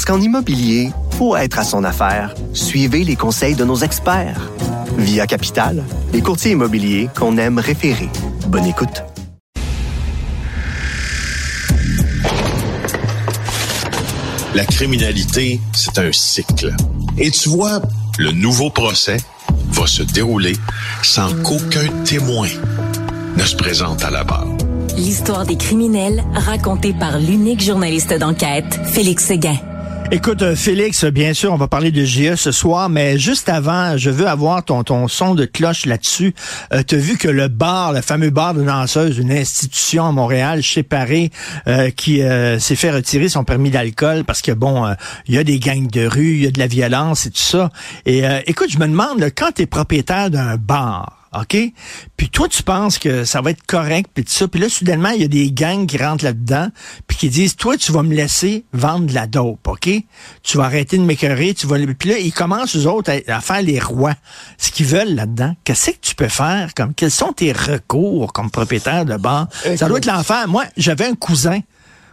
Parce qu'en immobilier, pour être à son affaire, suivez les conseils de nos experts. Via Capital, les courtiers immobiliers qu'on aime référer. Bonne écoute. La criminalité, c'est un cycle. Et tu vois, le nouveau procès va se dérouler sans qu'aucun témoin ne se présente à la barre. L'histoire des criminels racontée par l'unique journaliste d'enquête, Félix Séguin. Écoute, euh, Félix, bien sûr, on va parler de GE ce soir, mais juste avant, je veux avoir ton, ton son de cloche là-dessus. Euh, tu vu que le bar, le fameux bar de danseuses, une institution à Montréal, chez Paris, euh, qui euh, s'est fait retirer son permis d'alcool parce que, bon, il y a des gangs de rue, il y a de la violence et tout ça. Et écoute, je me demande, quand tu es propriétaire d'un bar, OK? Puis toi, tu penses que ça va être correct, puis tout ça. Puis là, soudainement, il y a des gangs qui rentrent là-dedans, puis qui disent, toi, tu vas me laisser vendre de la dope, OK? Tu vas arrêter de m'écœurer, tu vas... Puis là, ils commencent, eux autres, à, faire les rois, ce qu'ils veulent là-dedans. Qu'est-ce que tu peux faire? comme Quels sont tes recours comme propriétaire de bar? Ça doit être l'enfer. Moi, j'avais un cousin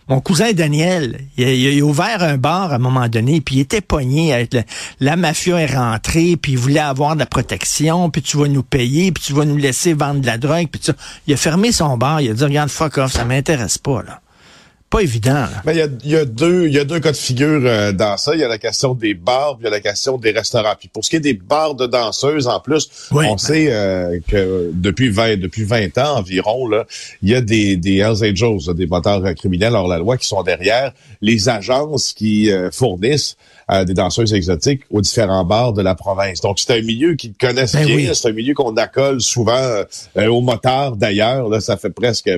mon cousin Daniel, il a, ouvert un bar à un moment donné, puis il était pogné avec la mafia est rentrée, puis il voulait avoir de la protection, puis tu vas nous payer, puis tu vas nous laisser vendre de la drogue, puis ça. Il a fermé son bar, il a dit regarde fuck off, ça m'intéresse pas là pas évident. Mais il y a, deux, il y a deux cas de figure euh, dans ça. Il y a la question des bars, puis il y a la question des restaurants. Puis pour ce qui est des bars de danseuses, en plus, on sait euh, que depuis 20, depuis 20 ans environ, là, il y a des, des Hells Angels, des moteurs criminels hors la loi qui sont derrière les agences qui euh, fournissent des danseuses exotiques aux différents bars de la province. Donc, c'est un milieu qu'ils connaissent ben bien. C'est un milieu qu'on accole souvent aux motards d'ailleurs. Là, ça fait presque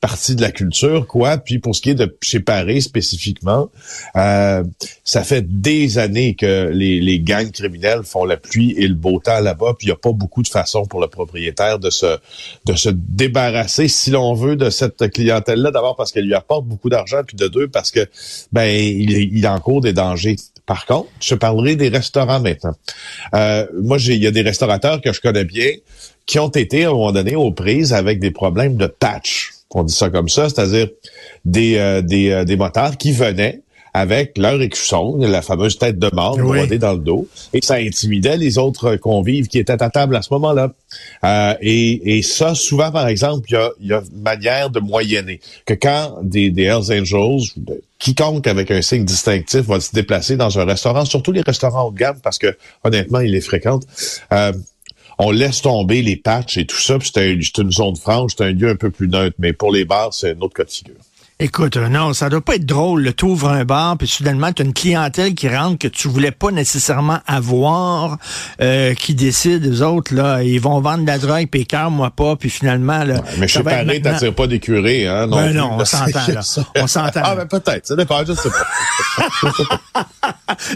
partie de la culture, quoi. Puis pour ce qui est de chez Paris spécifiquement, euh, ça fait des années que les, les gangs criminels font la pluie et le beau temps là-bas. Puis il n'y a pas beaucoup de façon pour le propriétaire de se de se débarrasser, si l'on veut, de cette clientèle-là. D'abord parce qu'elle lui apporte beaucoup d'argent, puis de deux parce que ben il, il encourt des dangers. Par contre, je parlerai des restaurants maintenant. Euh, moi, il y a des restaurateurs que je connais bien qui ont été à un moment donné aux prises avec des problèmes de patch on dit ça comme ça, c'est-à-dire des, euh, des, euh, des motards qui venaient avec leur écusson, la fameuse tête de mort oui. dans le dos, et ça intimidait les autres convives qui étaient à table à ce moment-là. Euh, et, et, ça, souvent, par exemple, il y a, y a une manière de moyenner. Que quand des, des Hells Angels, quiconque avec un signe distinctif va se déplacer dans un restaurant, surtout les restaurants haut de gamme, parce que honnêtement, il les fréquente, euh, on laisse tomber les patchs et tout ça, puis c'est une zone franche, c'est un lieu un peu plus neutre. Mais pour les bars, c'est un autre cas de figure. Écoute, euh, non, ça doit pas être drôle. Tu ouvres un bar, puis soudainement, tu as une clientèle qui rentre que tu voulais pas nécessairement avoir, euh, qui décide, les autres, là, ils vont vendre de la drogue, puis moi pas, puis finalement... Là, mais chez Paris, t'attires pas des curés, hein? Non, ben non, on s'entend, là. On s'entend. ah, ben peut-être, ça dépend, je sais pas.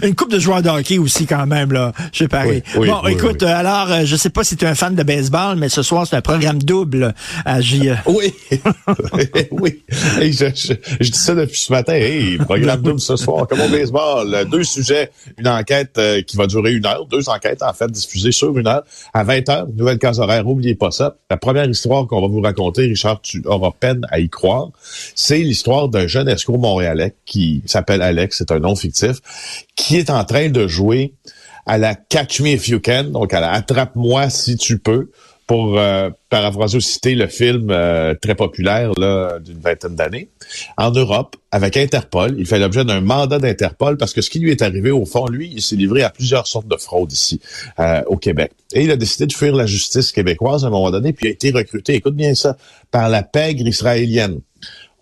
une coupe de joueurs de hockey aussi, quand même, là, chez Paris. bon, écoute, alors, euh, je sais pas si tu es un fan de baseball, mais ce soir, c'est un programme double à J. Oui, oui je, dis ça depuis ce matin. Hey, programme double ce soir, comme au baseball. Deux sujets, une enquête euh, qui va durer une heure, deux enquêtes en fait diffusées sur une heure. À 20 heures, nouvelle case horaire. N'oubliez pas ça. La première histoire qu'on va vous raconter, Richard, tu auras peine à y croire, c'est l'histoire d'un jeune escroc montréalais qui s'appelle Alex, c'est un nom fictif, qui est en train de jouer à la Catch Me If You Can, donc à la Attrape-moi si tu peux pour euh, paraphraser ou citer le film euh, très populaire d'une vingtaine d'années en Europe avec Interpol. Il fait l'objet d'un mandat d'Interpol parce que ce qui lui est arrivé au fond, lui, il s'est livré à plusieurs sortes de fraudes ici euh, au Québec. Et il a décidé de fuir la justice québécoise à un moment donné, puis il a été recruté, écoute bien ça, par la pègre israélienne.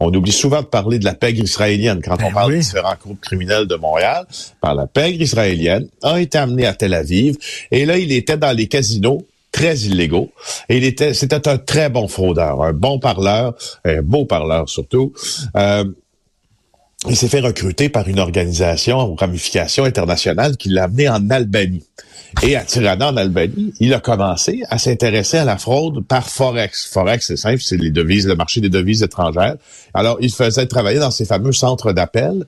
On oublie souvent de parler de la pègre israélienne quand on ben parle des différents groupes criminels de Montréal. Par la pègre israélienne, a été amené à Tel Aviv. Et là, il était dans les casinos très illégaux. Et il était, c'était un très bon fraudeur, un bon parleur, un beau parleur surtout. Euh, il s'est fait recruter par une organisation ou ramification internationale qui l'a amené en Albanie. Et à Tirana, en Albanie, il a commencé à s'intéresser à la fraude par Forex. Forex, c'est simple, c'est les devises, le marché des devises étrangères. Alors, il faisait travailler dans ces fameux centres d'appel,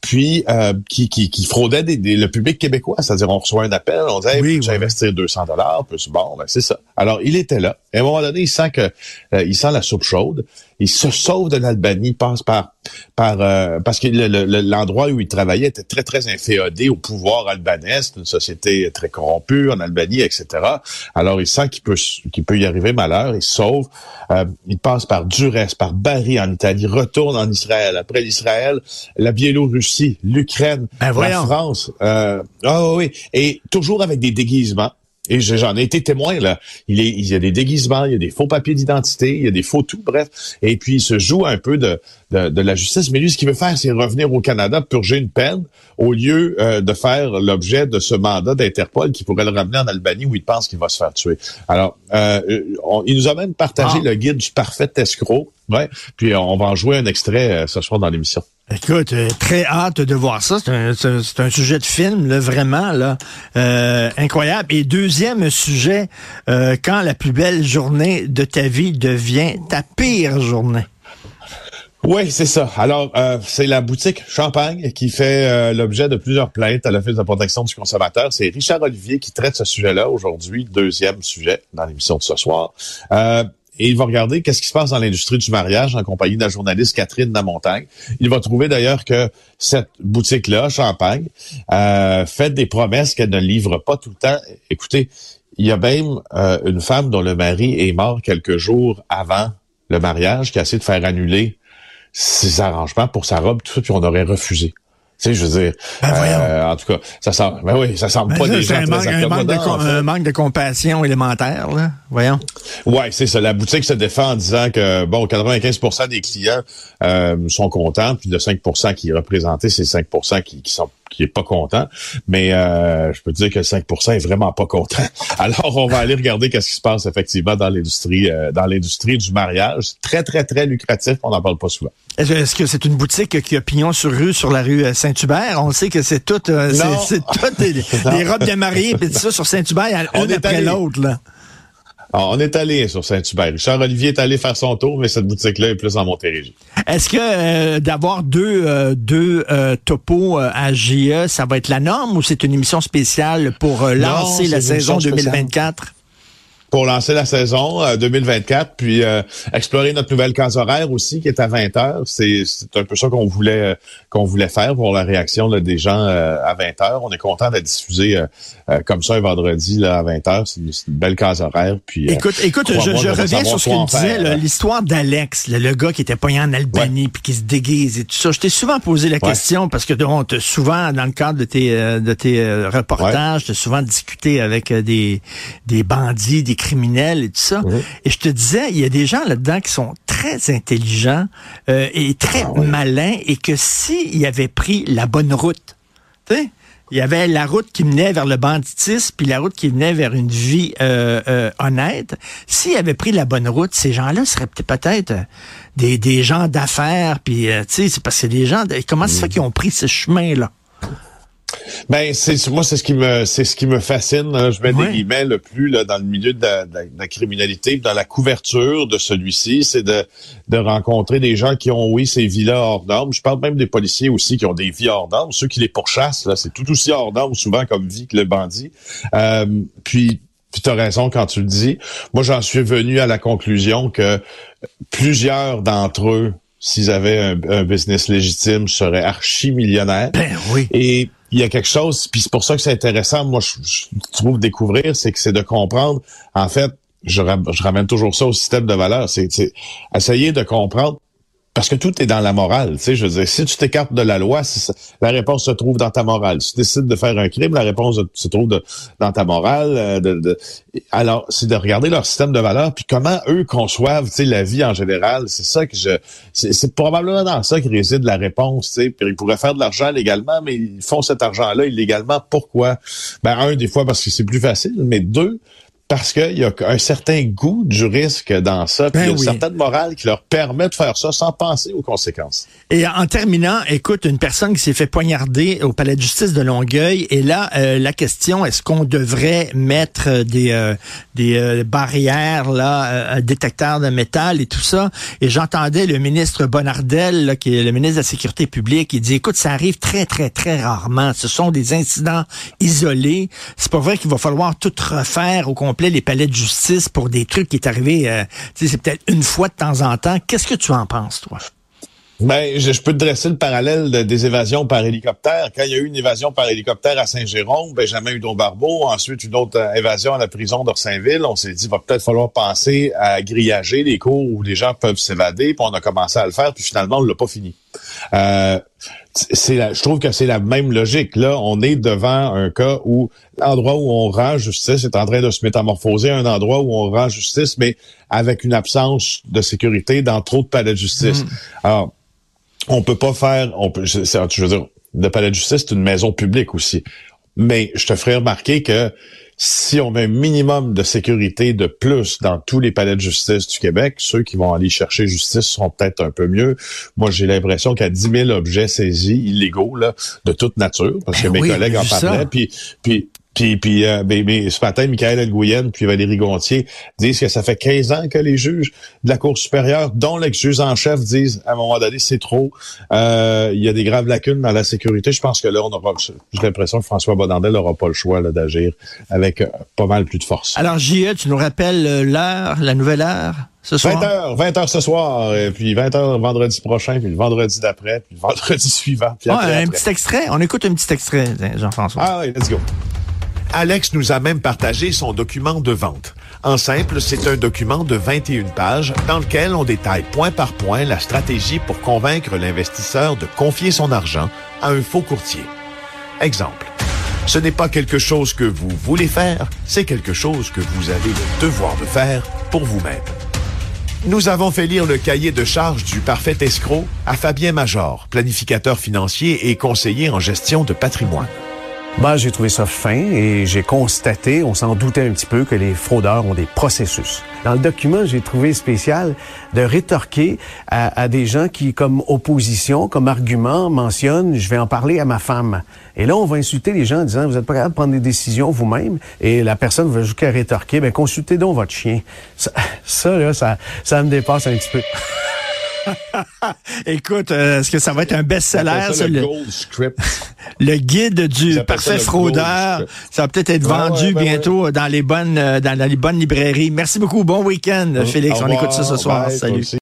puis euh, qui, qui, qui fraudaient le public québécois. C'est-à-dire, on reçoit un appel, on dit hey, j'ai investi 200 dollars, plus bon, ben, c'est ça. Alors, il était là. Et à un moment donné, il sent que euh, il sent la soupe chaude. Il se sauve de l'Albanie, passe par par euh, parce que l'endroit où il travaillait était très très inféodé au pouvoir albanais, c'est une société très corrompue en Albanie, etc. Alors il sent qu'il peut qu'il peut y arriver malheur, il se sauve. Euh, il passe par Durès, par Bari en Italie, retourne en Israël. Après l'Israël, la Biélorussie, l'Ukraine, ben la France. Euh, oh oui, et toujours avec des déguisements. Et j'en ai été témoin, là. Il, est, il y a des déguisements, il y a des faux papiers d'identité, il y a des faux tout, bref. Et puis, il se joue un peu de, de, la justice. Mais lui, ce qu'il veut faire, c'est revenir au Canada, purger une peine, au lieu euh, de faire l'objet de ce mandat d'Interpol qui pourrait le ramener en Albanie où il pense qu'il va se faire tuer. Alors, euh, il nous a même partagé ah. le guide du parfait escroc. Ouais. Puis, on va en jouer un extrait euh, ce soir dans l'émission. Écoute, euh, très hâte de voir ça. C'est un, sujet de film, là, vraiment, là, euh, incroyable. Et deuxième sujet, euh, quand la plus belle journée de ta vie devient ta pire journée? Oui, c'est ça. Alors, c'est la boutique Champagne qui fait l'objet de plusieurs plaintes à l'Office de protection du consommateur. C'est Richard Olivier qui traite ce sujet-là aujourd'hui, deuxième sujet dans l'émission de ce soir et il va regarder qu'est-ce qui se passe dans l'industrie du mariage en compagnie de la journaliste Catherine Lamontagne. Il va trouver d'ailleurs que cette boutique-là, Champagne, euh, fait des promesses qu'elle ne livre pas tout le temps. Écoutez, il y a même euh, une femme dont le mari est mort quelques jours avant le mariage qui a essayé de faire annuler ses arrangements pour sa robe, tout ça, puis on aurait refusé. Tu sais, je veux dire, ben euh, en tout cas, ça semble, ben oui, ça semble ben pas des gens un, manque de, un manque de compassion élémentaire, là. Voyons. Ouais, c'est ça. La boutique se défend en disant que bon, 95% des clients euh, sont contents, puis de 5% qui est représenté, c'est 5% qui, qui sont qui est pas content, mais euh, je peux te dire que 5% est vraiment pas content. Alors, on va aller regarder qu'est-ce qui se passe effectivement dans l'industrie euh, dans l'industrie du mariage. Très, très, très lucratif, on n'en parle pas souvent. Est-ce que c'est une boutique qui a pignon sur rue sur la rue euh, Saint-Hubert? On sait que c'est tout, c'est toutes les, robes de mariée et tout ça sur Saint-Hubert, une après l'autre, là. On est allé sur Saint-Hubert. Richard Olivier est allé faire son tour, mais cette boutique-là est plus en Montérégie. Est-ce que euh, d'avoir deux, euh, deux euh, topos à GE, ça va être la norme ou c'est une émission spéciale pour lancer la saison 2024? Pour lancer la saison 2024, puis explorer notre nouvelle case horaire aussi qui est à 20 heures. C'est un peu ça qu'on voulait qu'on voulait faire pour la réaction des gens à 20 heures. On est content d'être diffusé euh, comme ça un vendredi là, à 20h. C'est une, belle case horaire. Puis, euh, écoute, écoute je, je reviens sur ce que tu disais, l'histoire d'Alex, le, gars qui était poigné en Albanie puis qui se déguise et tout ça. Je t'ai souvent posé la question parce que on souvent, dans le cadre de tes, euh, de tes reportages, tu souvent discuté avec des, des bandits, des criminels et tout ça. Mhm. Et je te disais, il y a des gens là-dedans qui sont très intelligents et très ah malins et que s'ils avaient pris la bonne route, tu sais, il y avait la route qui menait vers le banditisme, puis la route qui venait vers une vie euh, euh, honnête. S'ils avaient pris la bonne route, ces gens-là seraient peut-être des, des gens d'affaires, puis euh, tu sais, c'est parce que des gens, comment ça fait qu'ils ont pris ce chemin-là? Ben c'est moi c'est ce qui me c'est ce qui me fascine. Je mets des guillemets le plus là, dans le milieu de la, criminalité, dans la couverture de celui-ci, c'est de, de rencontrer des gens qui ont oui ces vies-là hors normes. Je parle même des policiers aussi qui ont des vies hors normes. Ceux qui les pourchassent là, c'est tout aussi hors normes souvent comme vie que le bandit. Euh, puis puis tu as raison quand tu le dis. Moi, j'en suis venu à la conclusion que plusieurs d'entre eux s'ils avaient un, business légitime, seraient archi-millionnaires. Ben oui. Et il y a quelque chose, puis c'est pour ça que c'est intéressant, moi, je, trouve découvrir, c'est que c'est de comprendre, en fait, je, je, ramène toujours ça au système de valeurs, c'est essayer de comprendre parce que tout est dans la morale, tu sais, je veux dire, si tu t'écartes de la loi, la réponse se trouve dans ta morale. Si tu décides de faire un crime, la réponse se trouve dans ta morale. Euh, alors, c'est de regarder leur système de valeurs, puis comment eux conçoivent, tu sais, la vie en général. C'est ça que je, c'est probablement dans ça que réside la réponse, tu sais. Puis ils pourraient faire de l'argent légalement, mais ils font cet argent-là illégalement. Pourquoi? Ben un, des fois parce que c'est plus facile, mais deux, parce qu'il y a un certain goût du risque dans ça, puis Ben il y a une oui. certaine morale qui leur permet de faire ça sans penser aux conséquences. Et en terminant, écoute, une personne qui s'est fait poignarder au palais de justice de Longueuil, et là, euh, la question, est-ce qu'on devrait mettre des, euh, des euh, barrières, là, euh, un détecteur de métal et tout ça? Et j'entendais le ministre Bonardel, là, qui est le ministre de la Sécurité publique, il dit, écoute, ça arrive très, très, très rarement. Ce sont des incidents isolés. C'est pas vrai qu'il va falloir tout refaire au complet les palais de justice pour des trucs qui est arrivé, euh, c'est peut-être une fois de temps en temps. Qu'est-ce que tu en penses, toi? Ben, je, peux te dresser le parallèle de- des évasions par hélicoptère. Quand il y a eu une évasion par hélicoptère à Saint-Jérôme, Benjamin Hudon-Barbeau, ensuite une autre euh, évasion à la prison d'Orsainville, on s'est dit, va peut-être falloir penser à grillager les cours où les gens peuvent s'évader, puis on a commencé à le faire, puis finalement, on l'a pas fini. Euh, c'est la, je trouve que c'est la même logique. Là, on est devant un cas où l'endroit où on rend justice est en train de se métamorphoser à un endroit où on rend justice, mais avec une absence de sécurité dans trop de palais de justice. Alors, on peut pas faire, on peut, je, c'est- je veux dire, le palais de justice, c'est une maison publique aussi. Mais je te ferai remarquer que si on met un minimum de sécurité de plus dans tous les palais de justice du Québec, ceux qui vont aller chercher justice seront peut-être un peu mieux. Moi, j'ai l'impression qu'il y a 10 000 objets saisis illégaux là, de toute nature, parce que Ben mes collègues en parlaient. Puis, puis, puis, puis euh, ben, ben, ce matin, Michael Nguyen puis Valérie Gontier disent que ça fait 15 ans que les juges de la Cour supérieure, dont l'ex-juge en chef, disent à un moment donné, c'est trop. Euh, il y a des graves lacunes dans la sécurité. Je pense que là, on aura, j'ai l'impression que François Bonandel n'aura pas le choix là, d'agir avec euh, pas mal plus de force. Alors, J.E., tu nous rappelles euh, l'heure, la nouvelle heure, ce soir? 20h, 20h ce soir, et puis 20h vendredi prochain, puis le vendredi d'après, puis le vendredi suivant, puis Ah, après, un après. petit extrait? On écoute un petit extrait, Jean-François. Ah oui, let's go. Alex nous a même partagé son document de vente. En simple, c'est un document de 21 pages dans lequel on détaille point par point la stratégie pour convaincre l'investisseur de confier son argent à un faux courtier. Exemple. Ce n'est pas quelque chose que vous voulez faire, c'est quelque chose que vous avez le devoir de faire pour vous-même. Nous avons fait lire le cahier de charges du parfait escroc à Fabien Major, planificateur financier et conseiller en gestion de patrimoine. Ben, j'ai trouvé ça fin et j'ai constaté, on s'en doutait un petit peu, que les fraudeurs ont des processus. Dans le document, j'ai trouvé spécial de rétorquer à, à des gens qui, comme opposition, comme argument, mentionnent « je vais en parler à ma femme ». Et là, on va insulter les gens en disant « vous n'êtes pas capable de prendre des décisions vous-même » et la personne va jusqu'à rétorquer « ben consultez donc votre chien ». Ça, ça, là, ça, ça me dépasse un petit peu. Écoute, euh, est-ce que ça va être un best-seller, ça le le, Gold Script. le guide du parfait fraudeur? Ça va peut-être être vendu ouais, ben bientôt dans les bonnes, euh, dans les bonnes librairies. Merci beaucoup. Bon week-end, Félix. Au On écoute ça ce soir. Bye, Salut.